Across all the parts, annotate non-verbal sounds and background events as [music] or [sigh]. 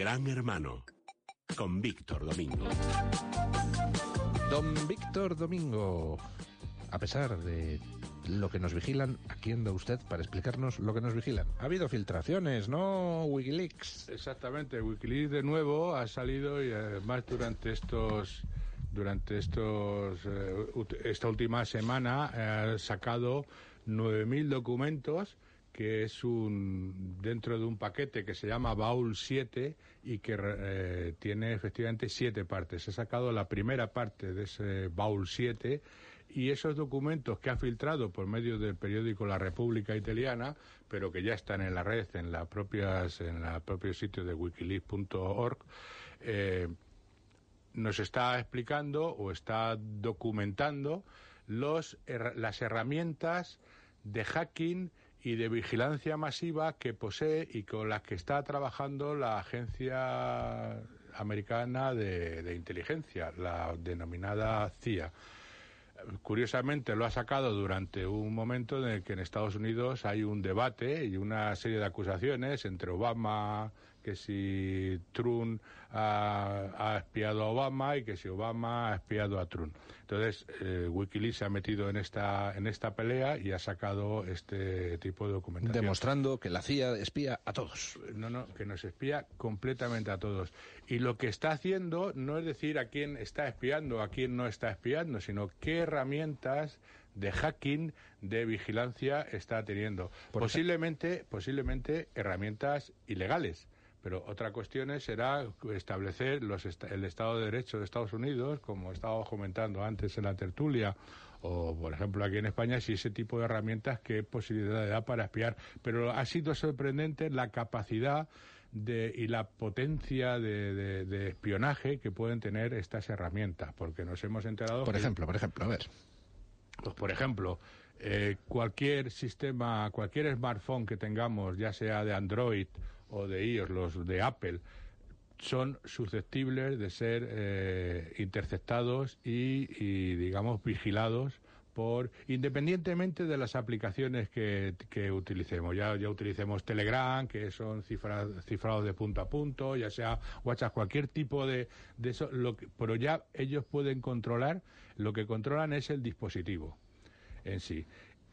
Gran Hermano, con Víctor Domingo. Don Víctor Domingo, a pesar de lo que nos vigilan, aquí anda usted para explicarnos lo que nos vigilan. Ha habido filtraciones, ¿no? Wikileaks. Exactamente, Wikileaks de nuevo ha salido y además durante estos durante estos eh, esta última semana ha sacado 9000 documentos que es un dentro de un paquete que se llama Baul 7 y que eh, tiene efectivamente siete partes. He sacado la primera parte de ese Baul 7 y esos documentos que ha filtrado por medio del periódico La República Italiana, pero que ya están en la red, en la propias, en el propio sitio de wikileaks.org, eh, nos está explicando o está documentando los, las herramientas de hacking y de vigilancia masiva que posee y con las que está trabajando la Agencia Americana de, de Inteligencia, la denominada CIA. Curiosamente lo ha sacado durante un momento en el que en Estados Unidos hay un debate y una serie de acusaciones entre Obama, que si Trump ha, espiado a Obama y que si Obama ha espiado a Trump. Entonces, eh, Wikileaks se ha metido en esta, en esta pelea y ha sacado este tipo de documentación. Demostrando que la CIA espía a todos. No, no, que nos espía completamente a todos. Y lo que está haciendo no es decir a quién está espiando, a quién no está espiando, sino qué herramientas de hacking, de vigilancia está teniendo. posiblemente, posiblemente herramientas ilegales pero otra cuestión será establecer los el Estado de Derecho de Estados Unidos, como estábamos comentando antes en la tertulia, o por ejemplo aquí en España, si ese tipo de herramientas, qué posibilidad da para espiar. Pero ha sido sorprendente la capacidad de, y la potencia de, de, espionaje que pueden tener estas herramientas, porque nos hemos enterado. Por ejemplo, por ejemplo, a ver. Pues por ejemplo, eh, cualquier sistema, cualquier smartphone que tengamos, ya sea de Android o de iOS, los de Apple, son susceptibles de ser eh, interceptados y, digamos, vigilados por independientemente de las aplicaciones que, que utilicemos. Ya, ya utilicemos Telegram, que son cifrados de punto a punto, ya sea WhatsApp, cualquier tipo de, de eso, lo pero ya ellos pueden controlar, lo que controlan es el dispositivo en sí.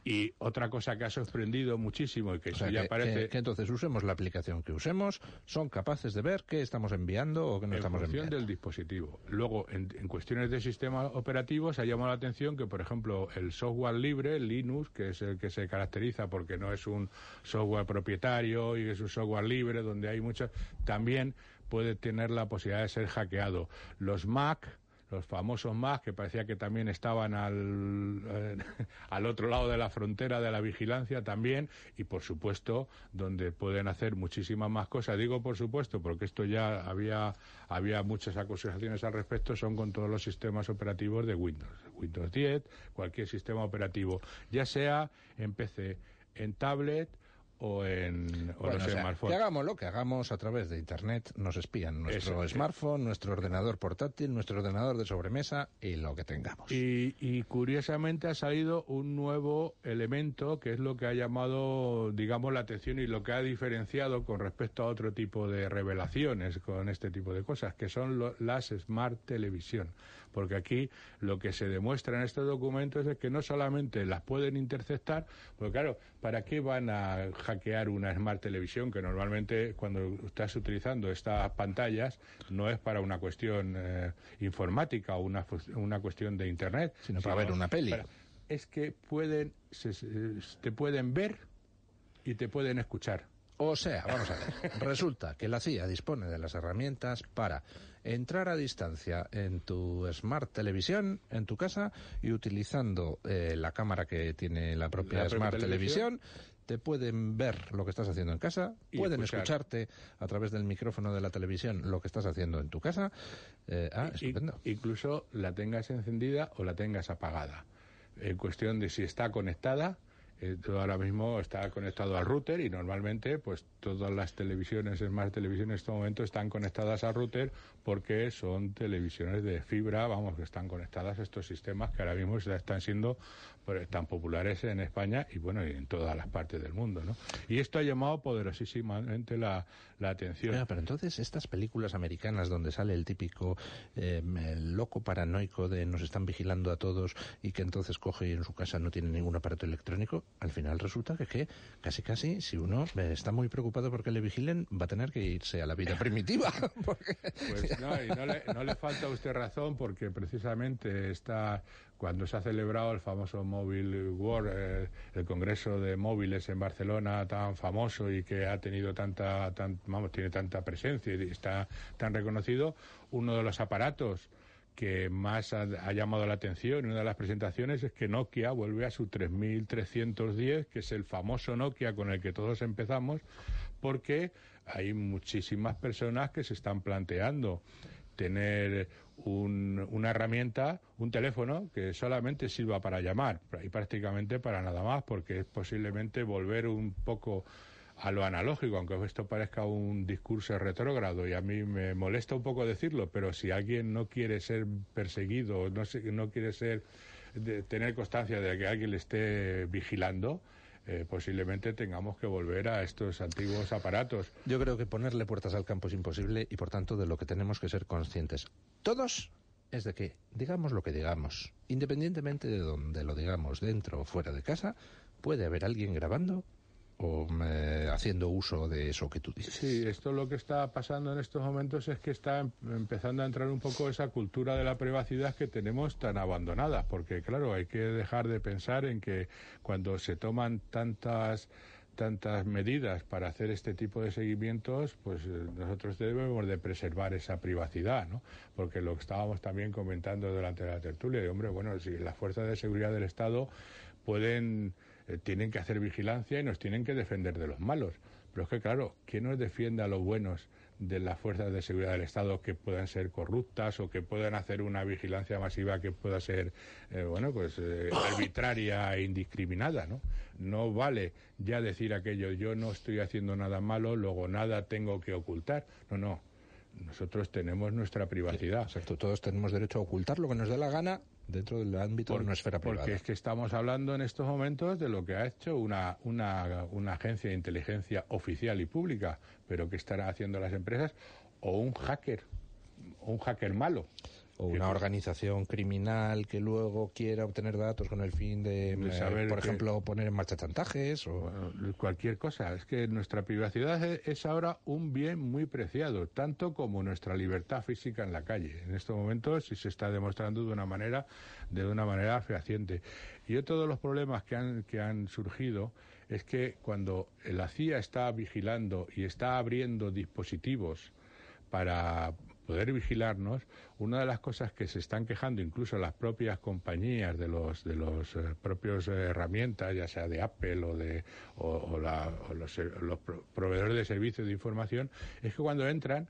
Y otra cosa que ha sorprendido muchísimo y que ya parece... Que, entonces usemos la aplicación que usemos, son capaces de ver qué estamos enviando o qué no estamos enviando. En función del dispositivo. Luego, en, cuestiones de sistemas operativos, ha llamado la atención que, por ejemplo, el software libre, Linux, que es el que se caracteriza porque no es un software propietario y es un software libre donde hay muchas, también puede tener la posibilidad de ser hackeado. Los Mac los famosos más que parecía que también estaban al, eh, [laughs] al otro lado de la frontera de la vigilancia también y por supuesto donde pueden hacer muchísimas más cosas. Digo por supuesto porque esto ya había, había muchas acusaciones al respecto, son con todos los sistemas operativos de Windows. Windows 10, cualquier sistema operativo, ya sea en PC, en tablet o en o Que hagamos lo que hagamos a través de Internet, nos espían nuestro smartphone, nuestro ordenador portátil, nuestro ordenador de sobremesa y lo que tengamos. Y, y, curiosamente ha salido un nuevo elemento que es lo que ha llamado, digamos, la atención y lo que ha diferenciado con respecto a otro tipo de revelaciones con este tipo de cosas, que son las Smart Televisión. Porque aquí lo que se demuestra en estos documentos es que no solamente las pueden interceptar, porque claro, ¿para qué van a hackear una Smart Televisión que normalmente cuando estás utilizando estas pantallas no es para una cuestión eh, informática o una, una cuestión de Internet. Sino para ver una peli. es que pueden, te pueden ver y te pueden escuchar. O sea, vamos a ver, resulta que la CIA dispone de las herramientas para entrar a distancia en tu Smart Televisión, en tu casa, y utilizando eh, la cámara que tiene la propia Smart televisión, te pueden ver lo que estás haciendo en casa, pueden escucharte a través del micrófono de la televisión lo que estás haciendo en tu casa. Eh, ah, estupendo. Incluso la tengas encendida o la tengas apagada. En cuestión de si está conectada eh, ahora mismo está conectado al router y normalmente pues todas las televisiones, Smart televisiones en este momento están conectadas al router porque son televisiones de fibra, vamos, que están conectadas a estos sistemas que ahora mismo están siendo pues, tan populares en España y bueno, y en todas las partes del mundo, ¿no? Y esto ha llamado poderosísimamente la, la atención. pero entonces estas películas americanas donde sale el típico eh, loco paranoico de nos están vigilando a todos y que entonces coge y en su casa no tiene ningún aparato electrónico, al final resulta que, que casi casi si uno está muy preocupado porque le vigilen va a tener que irse a la vida primitiva. [laughs] Pues [laughs] no, y no le, no le falta a usted razón porque precisamente está cuando se ha celebrado el famoso Mobile World, eh, el Congreso de Móviles en Barcelona tan famoso y que ha tenido tanta, vamos, tiene tanta presencia y está tan reconocido, uno de los aparatos que más ha, llamado la atención en una de las presentaciones es que Nokia vuelve a su 3310, que es el famoso Nokia con el que todos empezamos, porque hay muchísimas personas que se están planteando tener una herramienta, un teléfono que solamente sirva para llamar y prácticamente para nada más, porque es posiblemente volver un poco a lo analógico, aunque esto parezca un discurso retrógrado y a mí me molesta un poco decirlo, pero si alguien no quiere ser perseguido, no, no quiere ser tener constancia de que alguien le esté vigilando, eh, posiblemente tengamos que volver a estos antiguos aparatos. Yo creo que ponerle puertas al campo es imposible y por tanto de lo que tenemos que ser conscientes. Todos es de que digamos lo que digamos, independientemente de donde lo digamos, dentro o fuera de casa, puede haber alguien grabando o haciendo uso de eso que tú dices. Sí, esto lo que está pasando en estos momentos es que está em, empezando a entrar un poco esa cultura de la privacidad que tenemos tan abandonada, porque claro, hay que dejar de pensar en que cuando se toman tantas tantas medidas para hacer este tipo de seguimientos, pues eh, nosotros debemos de preservar esa privacidad, ¿no? Porque lo que estábamos también comentando durante la tertulia, de hombre, bueno, si las fuerzas de seguridad del Estado pueden eh, tienen que hacer vigilancia y nos tienen que defender de los malos. Pero es que, claro, ¿quién nos defiende a los buenos de las fuerzas de seguridad del Estado que puedan ser corruptas o que puedan hacer una vigilancia masiva que pueda ser, eh, bueno, pues eh, arbitraria e indiscriminada, ¿no? No vale ya decir aquello, yo no estoy haciendo nada malo, luego nada tengo que ocultar. No, no. Nosotros tenemos nuestra privacidad. exacto, todos tenemos derecho a ocultar lo que nos dé la gana dentro del ámbito de esfera privada. Porque es que estamos hablando en estos momentos de lo que ha hecho una, una, una agencia de inteligencia oficial y pública, pero que estarán haciendo las empresas, o un hacker, un hacker malo o una organización criminal que luego quiera obtener datos con el fin de, eh, por ejemplo, poner en marcha chantajes o cualquier cosa. Es que nuestra privacidad es ahora un bien muy preciado, tanto como nuestra libertad física en la calle. En estos momentos se está demostrando de una manera, de una manera fehaciente. Y otro de los problemas que han, que han surgido es que cuando la CIA está vigilando y está abriendo dispositivos para poder vigilarnos, una de las cosas que se están quejando incluso las propias compañías de los de los eh, propios eh, herramientas, ya sea de Apple o de o, los, los proveedores de servicios de información, es que cuando entran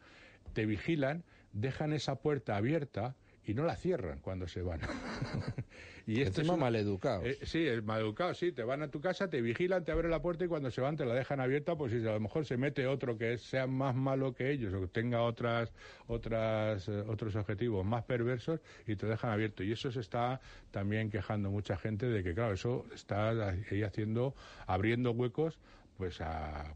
te vigilan, dejan esa puerta abierta y no la cierran cuando se van. [laughs] y esto es maleducado. Eh, sí, es maleducado, sí. Te van a tu casa, te vigilan, te abren la puerta y cuando se van te la dejan abierta, pues si a lo mejor se mete otro que sea más malo que ellos o que tenga otras, otras, eh, otros objetivos más perversos y te dejan abierto. Y eso se está también quejando mucha gente de que, claro, eso está ahí haciendo, abriendo huecos pues a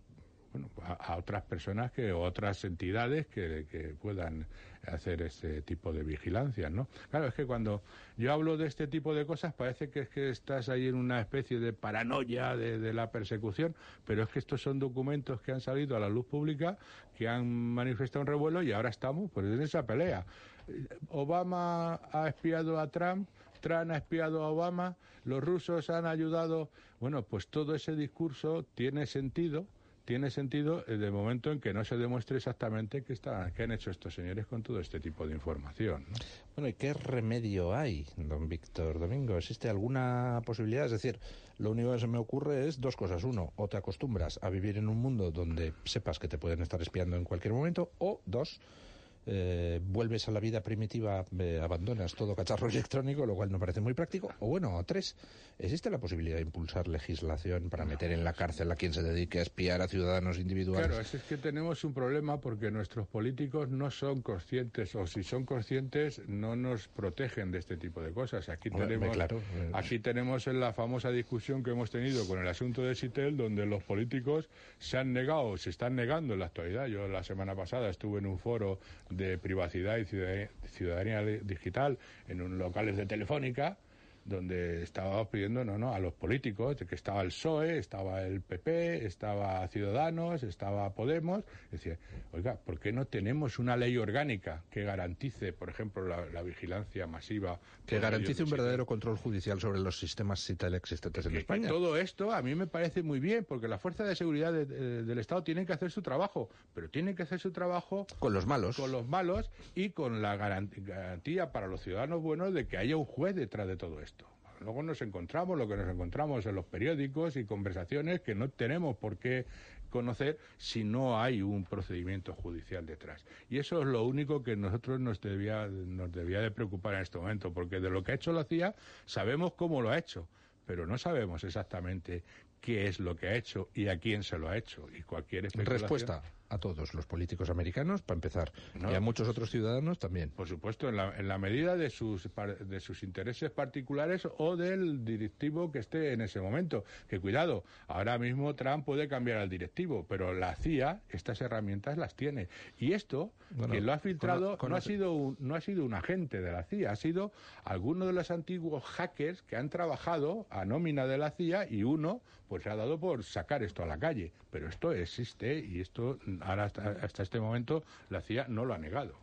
bueno, a, otras personas que otras entidades que, puedan hacer este tipo de vigilancia, ¿no? Claro, es que cuando yo hablo de este tipo de cosas parece que es que estás ahí en una especie de paranoia de, la persecución, pero es que estos son documentos que han salido a la luz pública, que han manifestado un revuelo y ahora estamos pues en esa pelea. Obama ha espiado a Trump, Trump ha espiado a Obama, los rusos han ayudado. Bueno, pues todo ese discurso tiene sentido tiene sentido el de momento en que no se demuestre exactamente qué, han hecho estos señores con todo este tipo de información. Bueno, ¿y qué remedio hay, don Víctor Domingo? ¿Existe alguna posibilidad? Es decir, lo único que se me ocurre es dos cosas. Uno, o te acostumbras a vivir en un mundo donde sepas que te pueden estar espiando en cualquier momento, o dos, eh, vuelves a la vida primitiva, eh, abandonas todo cacharro [laughs] electrónico, lo cual no parece muy práctico. O bueno, tres, ¿existe la posibilidad de impulsar legislación para meter en la cárcel a quien se dedique a espiar a ciudadanos individuales? Claro, es que tenemos un problema porque nuestros políticos no son conscientes, o si son conscientes, no nos protegen de este tipo de cosas. Aquí tenemos, claro. Eh, aquí tenemos en la famosa discusión que hemos tenido con el asunto de Sitel, donde los políticos se han negado, se están negando en la actualidad. Yo la semana pasada estuve en un foro de privacidad y ciudadanía digital en un locales de Telefónica donde estábamos pidiendo no no a los políticos de que estaba el PSOE estaba el PP estaba Ciudadanos estaba Podemos. Decía oiga por qué no tenemos una ley orgánica que garantice por ejemplo la, vigilancia masiva que garantice un verdadero control judicial sobre los sistemas CITEL existentes en España. todo esto a mí me parece muy bien porque la fuerza de seguridad del Estado tienen que hacer su trabajo pero tienen que hacer su trabajo con los malos. con los malos y con la garantía para los ciudadanos buenos de que haya un juez detrás de todo esto Luego nos encontramos lo que nos encontramos en los periódicos y conversaciones que no tenemos por qué conocer si no hay un procedimiento judicial detrás. Y eso es lo único que nosotros nos debía, nos debía de preocupar en este momento, porque de lo que ha hecho la CIA sabemos cómo lo ha hecho, pero no sabemos exactamente qué es lo que ha hecho y a quién se lo ha hecho. Y cualquier Respuesta a todos los políticos americanos, para empezar, y a muchos otros ciudadanos también. Por supuesto, en la, en la medida de sus, de sus intereses particulares o del directivo que esté en ese momento. Que cuidado, ahora mismo Trump puede cambiar al directivo, pero la CIA estas herramientas las tiene. Y esto, quien lo ha filtrado, no, ha sido un, no ha sido un agente de la CIA, ha sido alguno de los antiguos hackers que han trabajado a nómina de la CIA y uno pues se ha dado por sacar esto a la calle. Pero esto existe y esto ahora hasta, este momento la CIA no lo ha negado.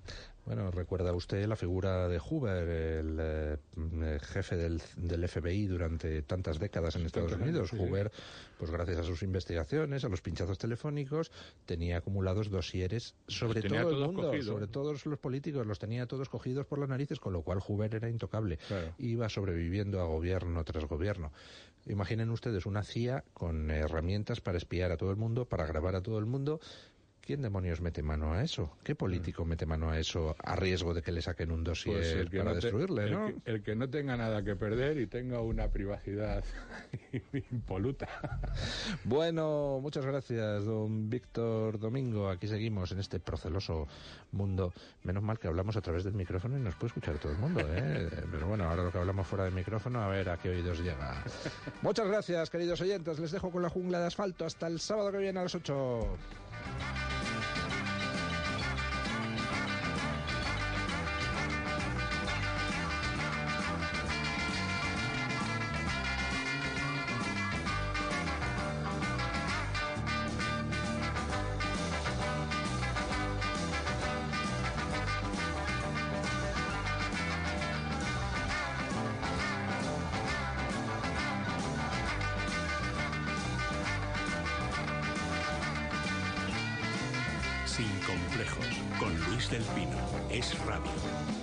Bueno, recuerda usted la figura de Hoover, el, eh, jefe del, FBI durante tantas décadas en Estados Unidos. Hoover, pues gracias a sus investigaciones, a los pinchazos telefónicos, tenía acumulados dosieres sobre todo el mundo, sobre todos los políticos, los tenía todos cogidos por las narices, con lo cual Hoover era intocable. Iba sobreviviendo a gobierno tras gobierno. Imaginen ustedes una CIA con herramientas para espiar a todo el mundo, para grabar a todo el mundo ¿Quién demonios mete mano a eso? ¿Qué político mete mano a eso a riesgo de que le saquen un dossier pues para destruirle, ¿no? El que, no tenga nada que perder y tenga una privacidad [laughs] impoluta. Bueno, muchas gracias, don Víctor Domingo. Aquí seguimos en este proceloso mundo. Menos mal que hablamos a través del micrófono y nos puede escuchar todo el mundo, ¿eh? Pero bueno, ahora lo que hablamos fuera del micrófono, a ver a qué oídos llega. Muchas gracias, queridos oyentes. Les dejo con la jungla de asfalto. Hasta el sábado que viene a las 8. Con Luis del Pino. Es Radio.